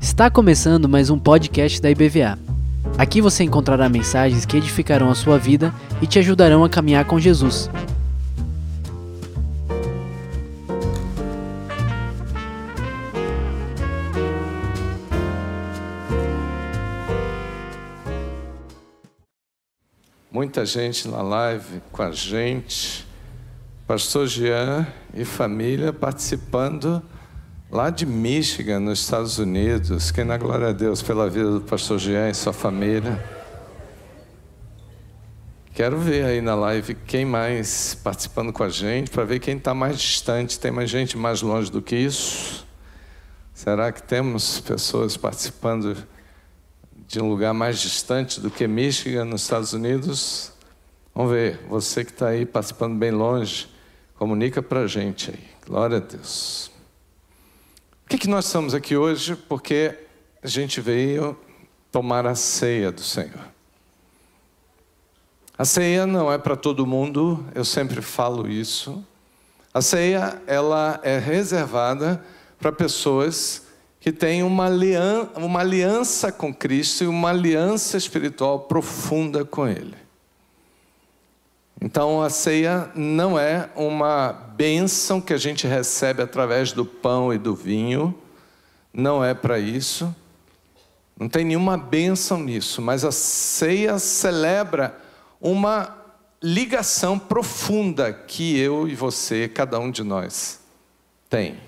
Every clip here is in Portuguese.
Está começando mais um podcast da IBVA. Aqui você encontrará mensagens que edificarão a sua vida e te ajudarão a caminhar com Jesus. Muita gente na live com a gente, Pastor Jean e família participando lá de Michigan, nos Estados Unidos. Quem na glória a Deus pela vida do pastor Jean e sua família. Quero ver aí na live quem mais participando com a gente, para ver quem está mais distante. Tem mais gente mais longe do que isso? Será que temos pessoas participando de um lugar mais distante do que Michigan, nos Estados Unidos? Vamos ver, você que está aí participando bem longe, comunica para a gente aí. Glória a Deus. Por que, que nós estamos aqui hoje? Porque a gente veio tomar a ceia do Senhor. A ceia não é para todo mundo, eu sempre falo isso. A ceia ela é reservada para pessoas que têm uma uma aliança com Cristo e uma aliança espiritual profunda com Ele. Então a ceia não é uma bênção que a gente recebe através do pão e do vinho, não é para isso. Não tem nenhuma bênção nisso, mas a ceia celebra uma ligação profunda que eu e você, cada um de nós, tem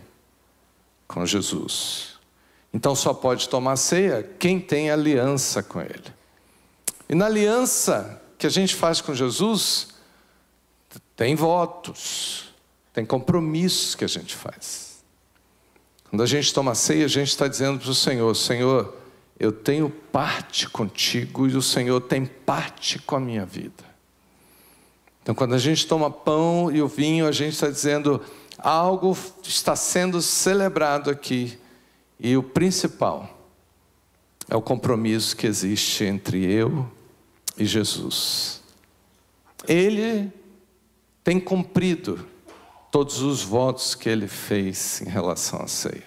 com Jesus. Então só pode tomar ceia quem tem aliança com Ele. E na aliança que a gente faz com Jesus, tem votos, tem compromissos que a gente faz. Quando a gente toma ceia, a gente está dizendo para o Senhor: Senhor, eu tenho parte contigo e o Senhor tem parte com a minha vida. Então, quando a gente toma pão e o vinho, a gente está dizendo: algo está sendo celebrado aqui, e o principal é o compromisso que existe entre eu e Jesus. Ele tem cumprido todos os votos que ele fez em relação à ceia.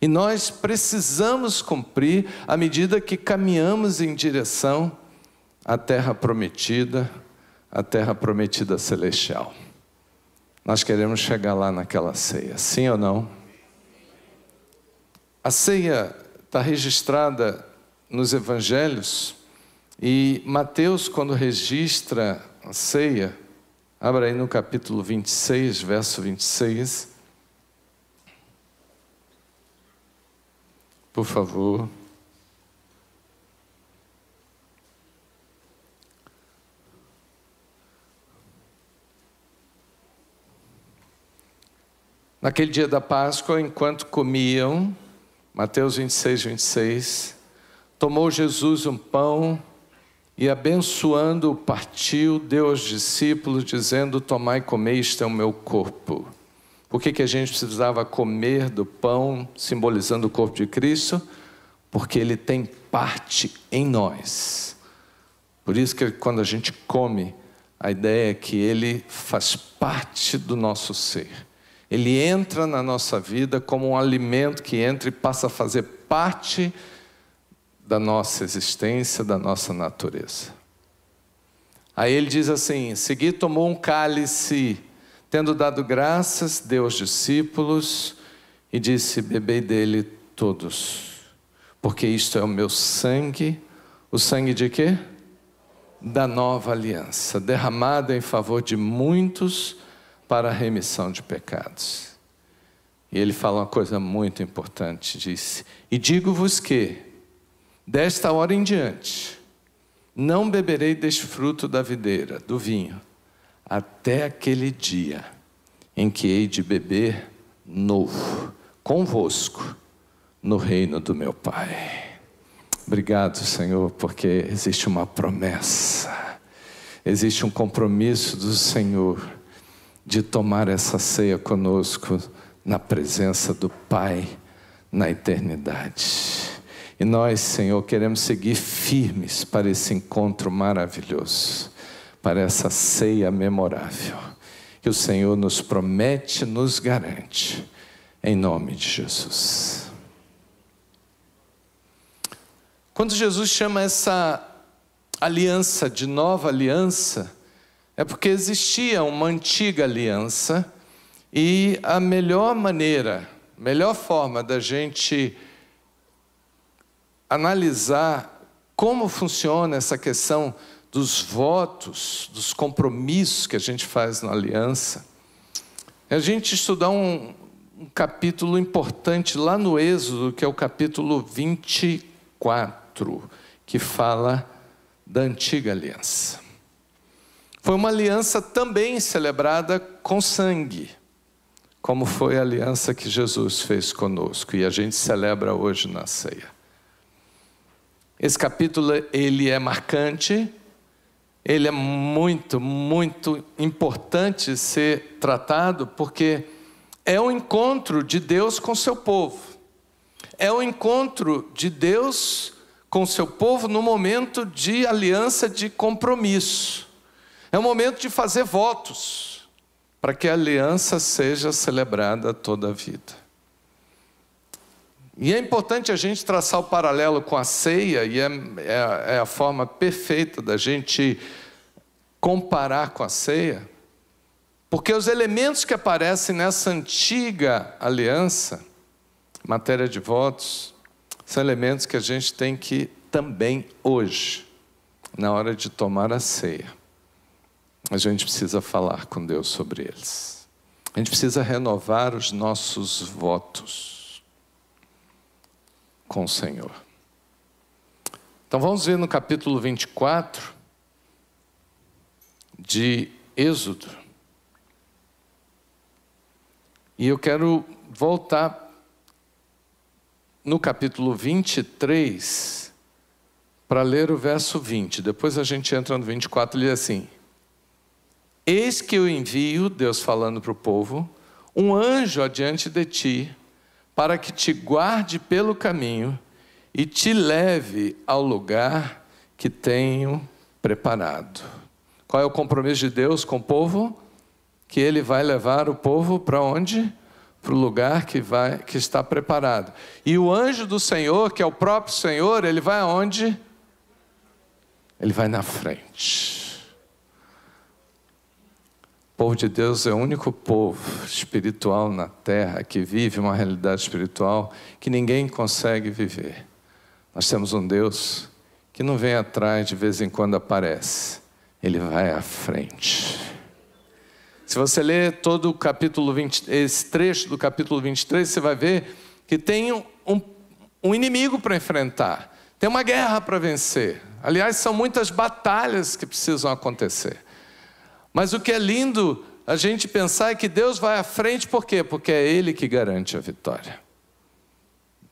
E nós precisamos cumprir à medida que caminhamos em direção à terra prometida, à terra prometida celestial. Nós queremos chegar lá naquela ceia, sim ou não? A ceia está registrada nos evangelhos e Mateus, quando registra a ceia, Abra aí no capítulo 26, verso 26. Por favor. Naquele dia da Páscoa, enquanto comiam, Mateus 26, 26, tomou Jesus um pão e abençoando, partiu, deu aos discípulos, dizendo: Tomai e comei, isto é o meu corpo. Por que, que a gente precisava comer do pão, simbolizando o corpo de Cristo? Porque ele tem parte em nós. Por isso que quando a gente come, a ideia é que ele faz parte do nosso ser. Ele entra na nossa vida como um alimento que entra e passa a fazer parte da nossa existência, da nossa natureza. Aí ele diz assim: Segui tomou um cálice, tendo dado graças, deu aos discípulos e disse: Bebei dele todos, porque isto é o meu sangue, o sangue de quê? Da nova aliança, derramada em favor de muitos para a remissão de pecados. E ele fala uma coisa muito importante: disse: E digo-vos que, Desta hora em diante, não beberei deste fruto da videira, do vinho, até aquele dia em que hei de beber novo, convosco, no reino do meu Pai. Obrigado, Senhor, porque existe uma promessa, existe um compromisso do Senhor de tomar essa ceia conosco na presença do Pai na eternidade. E nós, Senhor, queremos seguir firmes para esse encontro maravilhoso, para essa ceia memorável. que o Senhor nos promete, nos garante, em nome de Jesus. Quando Jesus chama essa aliança de nova aliança, é porque existia uma antiga aliança e a melhor maneira, melhor forma da gente analisar como funciona essa questão dos votos, dos compromissos que a gente faz na aliança, é a gente estudar um, um capítulo importante lá no Êxodo, que é o capítulo 24, que fala da antiga aliança. Foi uma aliança também celebrada com sangue, como foi a aliança que Jesus fez conosco e a gente celebra hoje na ceia. Esse capítulo ele é marcante, ele é muito, muito importante ser tratado porque é o encontro de Deus com seu povo. É o encontro de Deus com seu povo no momento de aliança de compromisso. É o momento de fazer votos para que a aliança seja celebrada toda a vida. E é importante a gente traçar o paralelo com a ceia, e é, é, é, a forma perfeita da gente comparar com a ceia, porque os elementos que aparecem nessa antiga aliança, matéria de votos, são elementos que a gente tem que também hoje, na hora de tomar a ceia, a gente precisa falar com Deus sobre eles. A gente precisa renovar os nossos votos com o Senhor. Então vamos ver no capítulo 24 de Êxodo. E eu quero voltar no capítulo 23 para ler o verso 20. Depois a gente entra no 24 e diz assim: Eis que eu envio, Deus falando para o povo, um anjo adiante de ti para que te guarde pelo caminho e te leve ao lugar que tenho preparado. Qual é o compromisso de Deus com o povo? Que ele vai levar o povo para onde? Para o lugar que, vai, que está preparado. E o anjo do Senhor, que é o próprio Senhor, ele vai aonde? Ele vai na frente. O povo de Deus é o único povo espiritual na terra que vive uma realidade espiritual que ninguém consegue viver. Nós temos um Deus que não vem atrás de vez em quando aparece, ele vai à frente. Se você ler todo o capítulo 20, esse trecho do capítulo 23, você vai ver que tem um, um inimigo para enfrentar, tem uma guerra para vencer. Aliás, são muitas batalhas que precisam acontecer. Mas o que é lindo a gente pensar é que Deus vai à frente, por quê? Porque é Ele que garante a vitória.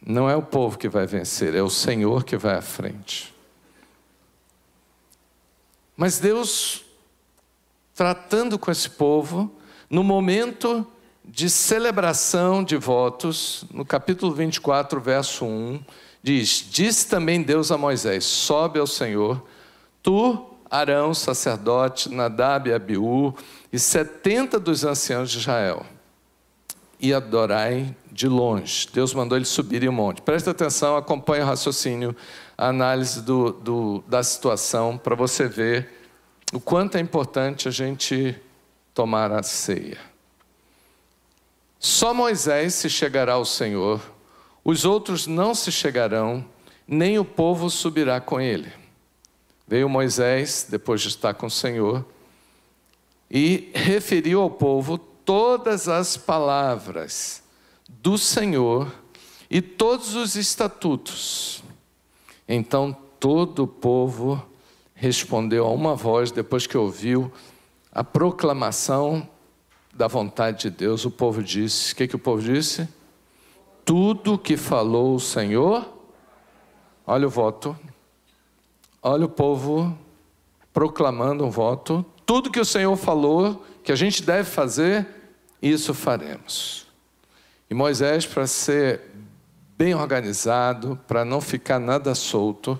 Não é o povo que vai vencer, é o Senhor que vai à frente. Mas Deus, tratando com esse povo, no momento de celebração de votos, no capítulo 24, verso 1, diz: Diz também Deus a Moisés: Sobe ao Senhor, tu Arão, sacerdote, Nadab e Abiú, e setenta dos anciãos de Israel. E adorai de longe. Deus mandou eles subirem o monte. Presta atenção, acompanhe o raciocínio, a análise do, do, da situação, para você ver o quanto é importante a gente tomar a ceia. Só Moisés se chegará ao Senhor, os outros não se chegarão, nem o povo subirá com ele. Veio Moisés, depois de estar com o Senhor, e referiu ao povo todas as palavras do Senhor e todos os estatutos. Então todo o povo respondeu a uma voz, depois que ouviu a proclamação da vontade de Deus, o povo disse: O que, que o povo disse? Tudo que falou o Senhor, olha o voto, Olha o povo proclamando um voto. Tudo que o Senhor falou que a gente deve fazer, isso faremos. E Moisés, para ser bem organizado, para não ficar nada solto,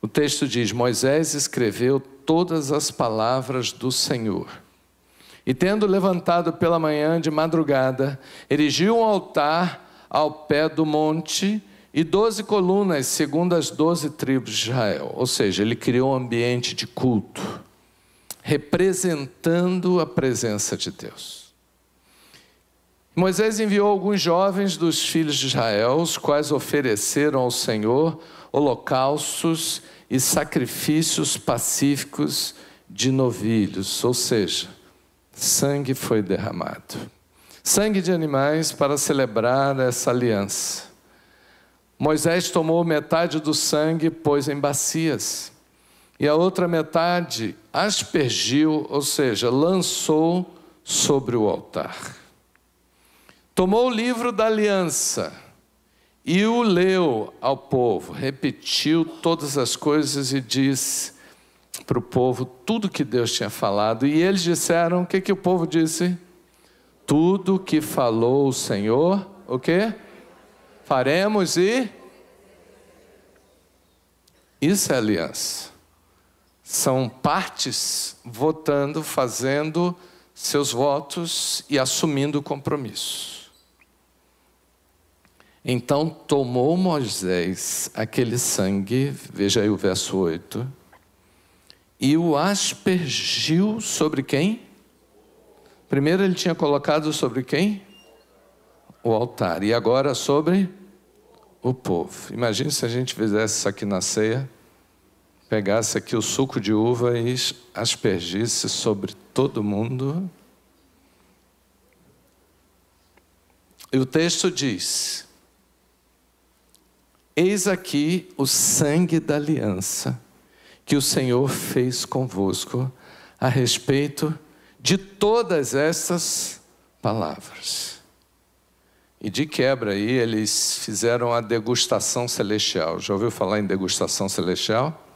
o texto diz: Moisés escreveu todas as palavras do Senhor E tendo levantado pela manhã de madrugada, erigiu um altar ao pé do monte e doze colunas, segundo as doze tribos de Israel. Ou seja, ele criou um ambiente de culto, representando a presença de Deus. Moisés enviou alguns jovens dos filhos de Israel, os quais ofereceram ao Senhor holocaustos e sacrifícios pacíficos de novilhos, ou seja, sangue foi derramado. Sangue de animais para celebrar essa aliança. Moisés tomou metade do sangue pôs em bacias, e a outra metade aspergiu, ou seja, lançou sobre o altar. Tomou o livro da aliança e o leu ao povo, repetiu todas as coisas e disse para o povo tudo que Deus tinha falado. E eles disseram: o que, que o povo disse? Tudo que falou o Senhor, o que? Faremos e. Isso é aliança. São partes votando, fazendo seus votos e assumindo compromissos. Então tomou Moisés aquele sangue, veja aí o verso 8, e o aspergiu sobre quem? Primeiro ele tinha colocado sobre quem? O altar, e agora sobre o povo. Imagine se a gente fizesse isso aqui na ceia, pegasse aqui o suco de uva e aspergisse sobre todo mundo. E o texto diz: Eis aqui o sangue da aliança que o Senhor fez convosco a respeito de todas essas palavras. E de quebra aí eles fizeram a degustação celestial. Já ouviu falar em degustação celestial?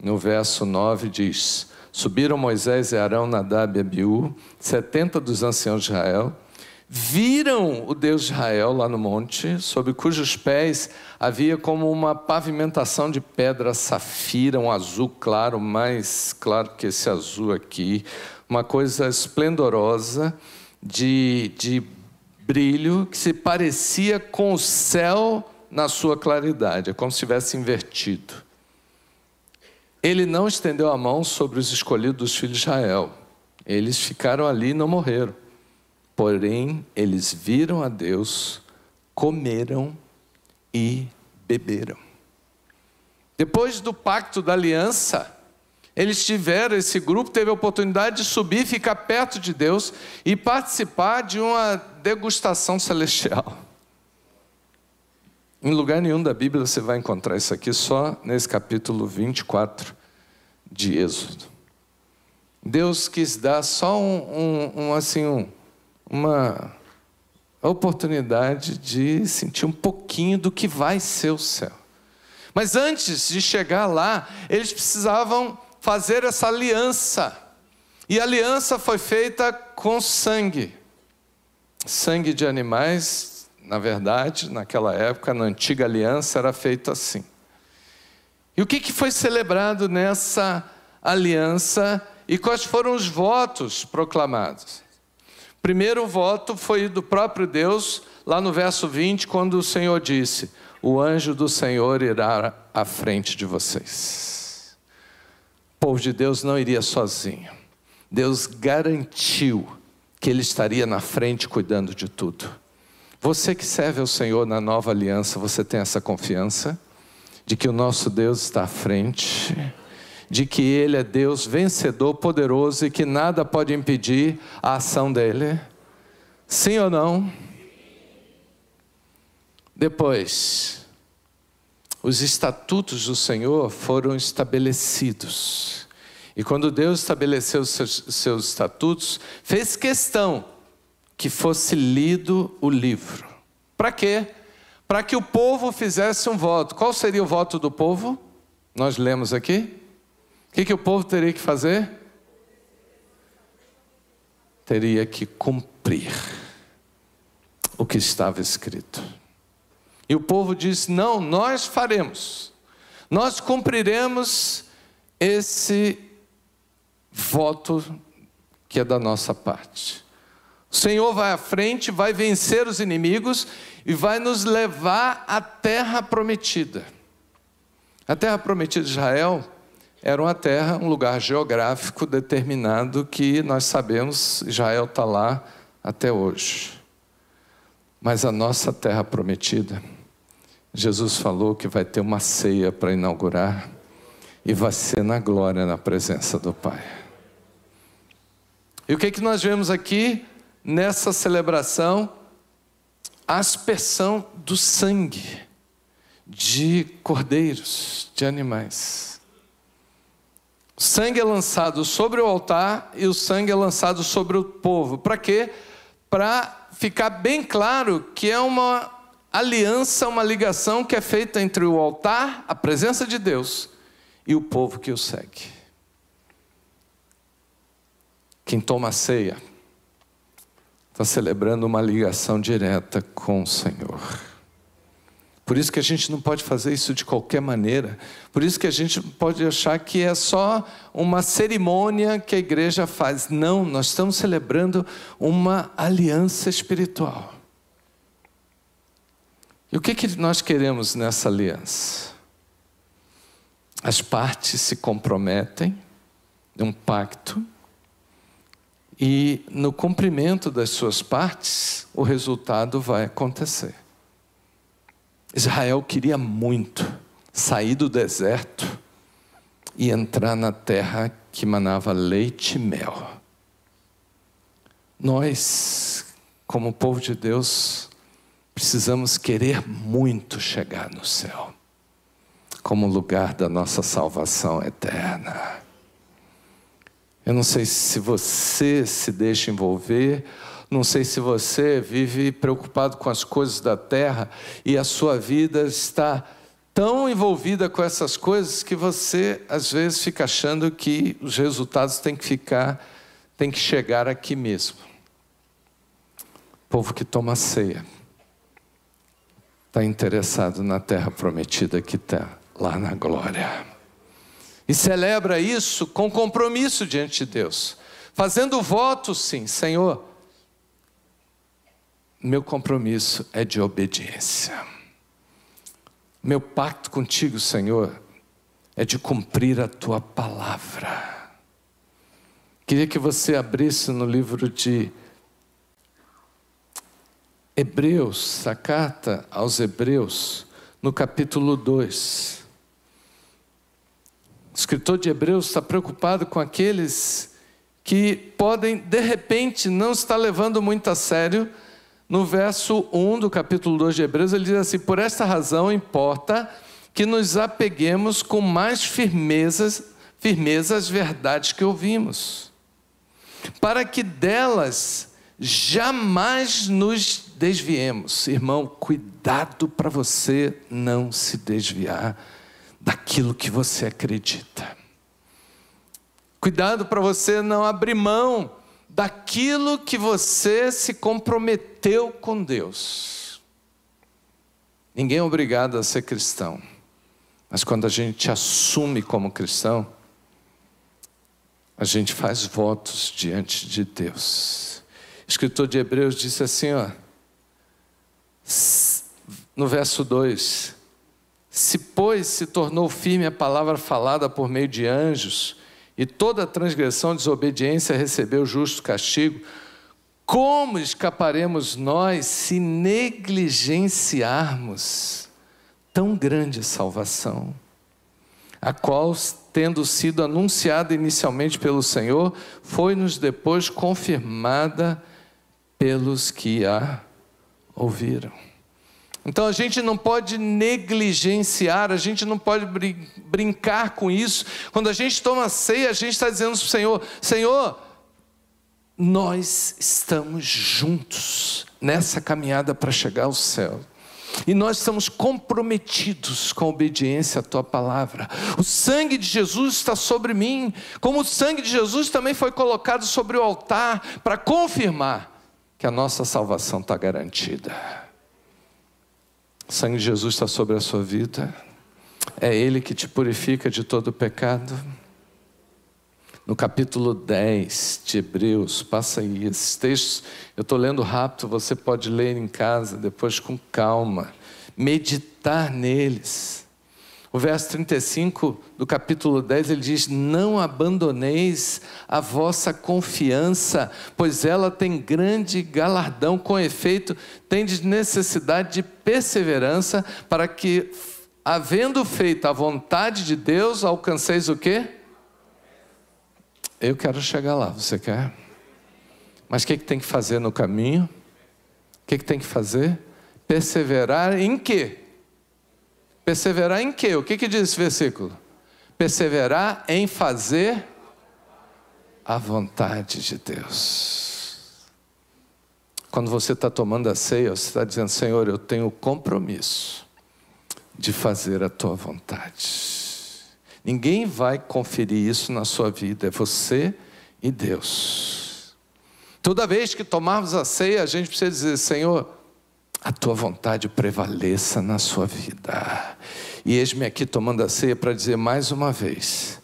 No verso 9 diz: Subiram Moisés e Arão, Nadab e Abiú, setenta dos anciãos de Israel, viram o Deus de Israel lá no monte, sobre cujos pés havia como uma pavimentação de pedra safira, um azul claro, mais claro que esse azul aqui, uma coisa esplendorosa de, de brilho que se parecia com o céu na sua claridade, é como se tivesse invertido. Ele não estendeu a mão sobre os escolhidos dos filhos de Israel. Eles ficaram ali e não morreram. Porém, eles viram a Deus, comeram e beberam. Depois do pacto da aliança, eles tiveram, esse grupo teve a oportunidade de subir, ficar perto de Deus e participar de uma degustação celestial. Em lugar nenhum da Bíblia você vai encontrar isso aqui, só nesse capítulo 24 de Êxodo. Deus quis dar só um, um, um assim, um, uma oportunidade de sentir um pouquinho do que vai ser o céu. Mas antes de chegar lá, eles precisavam fazer essa aliança. E a aliança foi feita com sangue. Sangue de animais, na verdade, naquela época, na antiga aliança, era feito assim. E o que, que foi celebrado nessa aliança e quais foram os votos proclamados? Primeiro voto foi do próprio Deus, lá no verso 20, quando o Senhor disse: O anjo do Senhor irá à frente de vocês. Povo de Deus não iria sozinho. Deus garantiu que ele estaria na frente cuidando de tudo. Você que serve ao Senhor na nova aliança, você tem essa confiança de que o nosso Deus está à frente de que Ele é Deus vencedor, poderoso e que nada pode impedir a ação dele? Sim ou não? Depois, os estatutos do Senhor foram estabelecidos. E quando Deus estabeleceu seus, seus estatutos, fez questão que fosse lido o livro. Para quê? Para que o povo fizesse um voto. Qual seria o voto do povo? Nós lemos aqui que, que o povo teria que fazer? Teria que cumprir o que estava escrito. E o povo disse: Não, nós faremos, nós cumpriremos esse voto que é da nossa parte. O Senhor vai à frente, vai vencer os inimigos e vai nos levar à terra prometida. A terra prometida de Israel era uma terra, um lugar geográfico determinado que nós sabemos, Israel está lá até hoje. Mas a nossa terra prometida, Jesus falou que vai ter uma ceia para inaugurar e vai ser na glória, na presença do Pai. E o que, que nós vemos aqui nessa celebração? A aspersão do sangue de cordeiros, de animais. O sangue é lançado sobre o altar e o sangue é lançado sobre o povo. Para quê? Para ficar bem claro que é uma aliança, uma ligação que é feita entre o altar, a presença de Deus, e o povo que o segue. Quem toma a ceia está celebrando uma ligação direta com o Senhor. Por isso que a gente não pode fazer isso de qualquer maneira. Por isso que a gente pode achar que é só uma cerimônia que a igreja faz. Não, nós estamos celebrando uma aliança espiritual. E o que, que nós queremos nessa aliança? As partes se comprometem num pacto e no cumprimento das suas partes, o resultado vai acontecer. Israel queria muito sair do deserto e entrar na terra que manava leite e mel. Nós, como povo de Deus, precisamos querer muito chegar no céu, como lugar da nossa salvação eterna. Eu não sei se você se deixa envolver não sei se você vive preocupado com as coisas da terra e a sua vida está tão envolvida com essas coisas que você às vezes fica achando que os resultados têm que ficar, têm que chegar aqui mesmo. Povo que toma ceia está interessado na terra prometida que está lá na glória. E celebra isso com compromisso diante de Deus, fazendo voto, sim, Senhor meu compromisso é de obediência. Meu pacto contigo, Senhor, é de cumprir a tua palavra. Queria que você abrisse no livro de Hebreus, a carta aos Hebreus, no capítulo 2. O escritor de Hebreus está preocupado com aqueles que podem, de repente, não estar levando muito a sério no verso 1 do capítulo 2 de Hebreus, ele diz assim: Por esta razão importa que nos apeguemos com mais firmeza, firmeza às verdades que ouvimos, para que delas jamais nos desviemos. Irmão, cuidado para você não se desviar daquilo que você acredita. Cuidado para você não abrir mão daquilo que você se comprometeu com Deus. Ninguém é obrigado a ser cristão, mas quando a gente assume como cristão, a gente faz votos diante de Deus. Escritor de Hebreus disse assim, ó, no verso 2: Se, pois, se tornou firme a palavra falada por meio de anjos, e toda transgressão, desobediência recebeu justo castigo, como escaparemos nós se negligenciarmos tão grande salvação, a qual, tendo sido anunciada inicialmente pelo Senhor, foi-nos depois confirmada pelos que a ouviram? Então a gente não pode negligenciar, a gente não pode brin brincar com isso. Quando a gente toma ceia, a gente está dizendo para o Senhor: Senhor, nós estamos juntos nessa caminhada para chegar ao céu. E nós estamos comprometidos com a obediência à tua palavra. O sangue de Jesus está sobre mim, como o sangue de Jesus também foi colocado sobre o altar para confirmar que a nossa salvação está garantida. O sangue de Jesus está sobre a sua vida. É Ele que te purifica de todo pecado. no capítulo 10 de Hebreus, passa aí esses textos, eu estou lendo rápido, você pode ler em casa, depois com calma, meditar neles. O verso 35 do capítulo 10 ele diz: Não abandoneis a vossa confiança, pois ela tem grande galardão, com efeito, tendes necessidade de perseverança, para que, havendo feito a vontade de Deus, alcanceis o quê? Eu quero chegar lá, você quer? Mas o que, que tem que fazer no caminho? O que, que tem que fazer? Perseverar em quê? Perseverar em quê? O que, que diz esse versículo? Perseverar em fazer a vontade de Deus. Quando você está tomando a ceia, você está dizendo, Senhor, eu tenho o compromisso de fazer a tua vontade. Ninguém vai conferir isso na sua vida, é você e Deus. Toda vez que tomarmos a ceia, a gente precisa dizer: Senhor, a tua vontade prevaleça na sua vida. E eis-me aqui tomando a ceia para dizer mais uma vez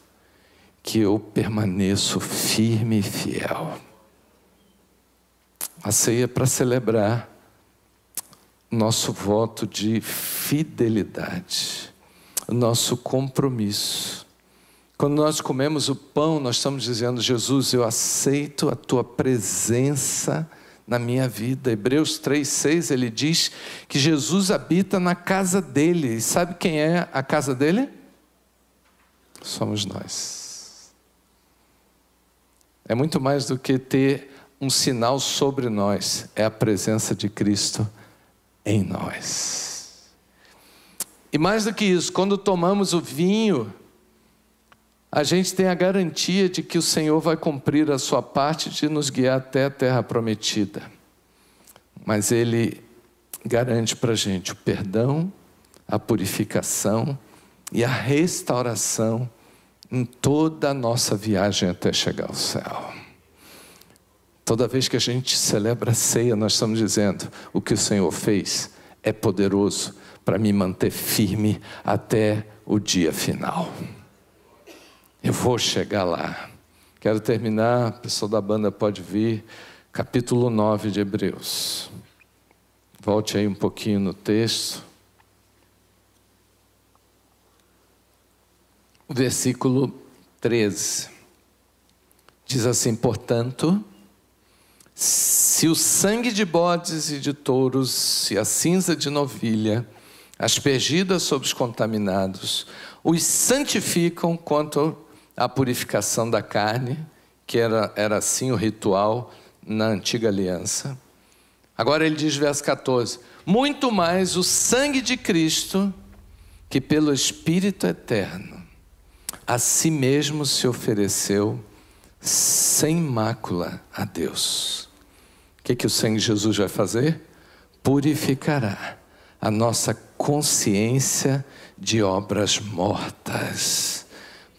que eu permaneço firme e fiel. A ceia é para celebrar nosso voto de fidelidade nosso compromisso. Quando nós comemos o pão, nós estamos dizendo: Jesus, eu aceito a tua presença na minha vida. Hebreus 3,6 ele diz que Jesus habita na casa dele. E sabe quem é a casa dele? Somos nós. É muito mais do que ter um sinal sobre nós, é a presença de Cristo em nós. E mais do que isso, quando tomamos o vinho, a gente tem a garantia de que o Senhor vai cumprir a sua parte de nos guiar até a terra prometida. Mas Ele garante para a gente o perdão, a purificação e a restauração em toda a nossa viagem até chegar ao céu. Toda vez que a gente celebra a ceia, nós estamos dizendo: o que o Senhor fez é poderoso para me manter firme até o dia final. Vou chegar lá. Quero terminar, pessoal da banda pode vir, capítulo 9 de Hebreus. Volte aí um pouquinho no texto. Versículo 13 diz assim: Portanto, se o sangue de bodes e de touros e a cinza de novilha aspergidas sobre os contaminados, os santificam quanto à purificação da carne, que era, era assim o ritual na antiga aliança. Agora ele diz, verso 14: Muito mais o sangue de Cristo, que pelo Espírito eterno, a si mesmo se ofereceu sem mácula a Deus. O que, que o sangue de Jesus vai fazer? Purificará a nossa consciência de obras mortas,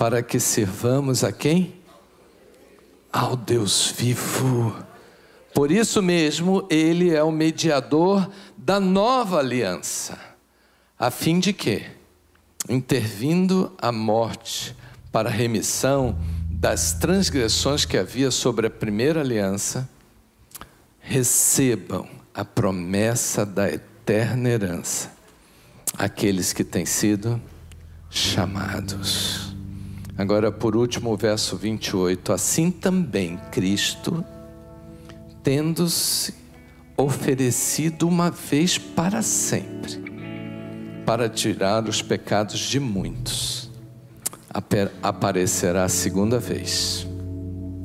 para que servamos a quem? Ao Deus vivo. Por isso mesmo, ele é o mediador da nova aliança, a fim de que, intervindo a morte para a remissão das transgressões que havia sobre a primeira aliança, recebam a promessa da eterna herança aqueles que têm sido chamados. Agora, por último, o verso 28. Assim também Cristo, tendo-se oferecido uma vez para sempre, para tirar os pecados de muitos, aparecerá a segunda vez,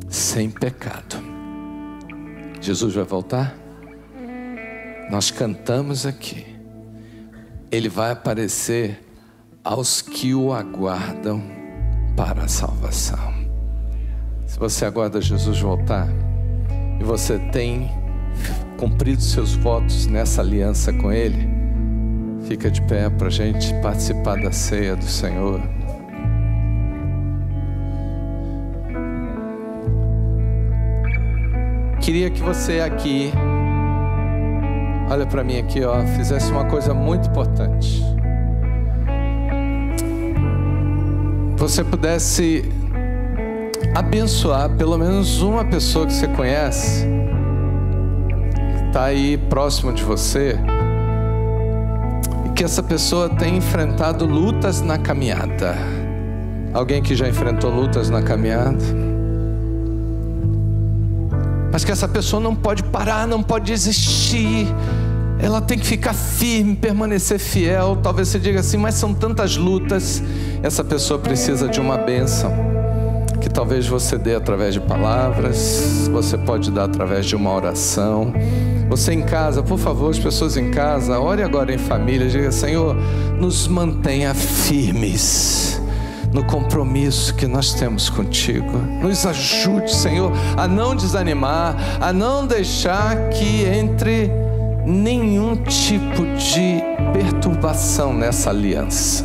sem pecado. Jesus vai voltar? Nós cantamos aqui ele vai aparecer aos que o aguardam para a salvação. Se você aguarda Jesus voltar e você tem cumprido seus votos nessa aliança com Ele, fica de pé para a gente participar da ceia do Senhor. Queria que você aqui olha para mim aqui, ó, fizesse uma coisa muito importante. Você pudesse abençoar pelo menos uma pessoa que você conhece, que está aí próximo de você, e que essa pessoa tem enfrentado lutas na caminhada. Alguém que já enfrentou lutas na caminhada? Mas que essa pessoa não pode parar, não pode desistir. Ela tem que ficar firme, permanecer fiel. Talvez você diga assim, mas são tantas lutas. Essa pessoa precisa de uma bênção que talvez você dê através de palavras, você pode dar através de uma oração. Você em casa, por favor, as pessoas em casa, ore agora em família, diga: Senhor, nos mantenha firmes no compromisso que nós temos contigo. Nos ajude, Senhor, a não desanimar, a não deixar que entre nenhum tipo de perturbação nessa aliança.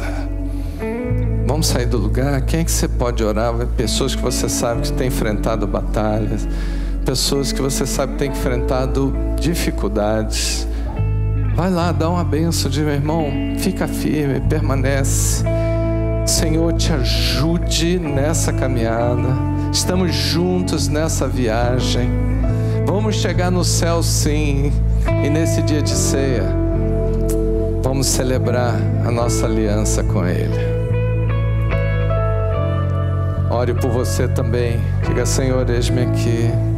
Vamos sair do lugar. Quem é que você pode orar? Pessoas que você sabe que têm enfrentado batalhas, pessoas que você sabe que têm enfrentado dificuldades. Vai lá, dá uma benção, de meu irmão, fica firme, permanece. Senhor, te ajude nessa caminhada. Estamos juntos nessa viagem. Vamos chegar no céu, sim. E nesse dia de ceia, vamos celebrar a nossa aliança com Ele. Ore por você também. Diga, Senhor, eis-me aqui.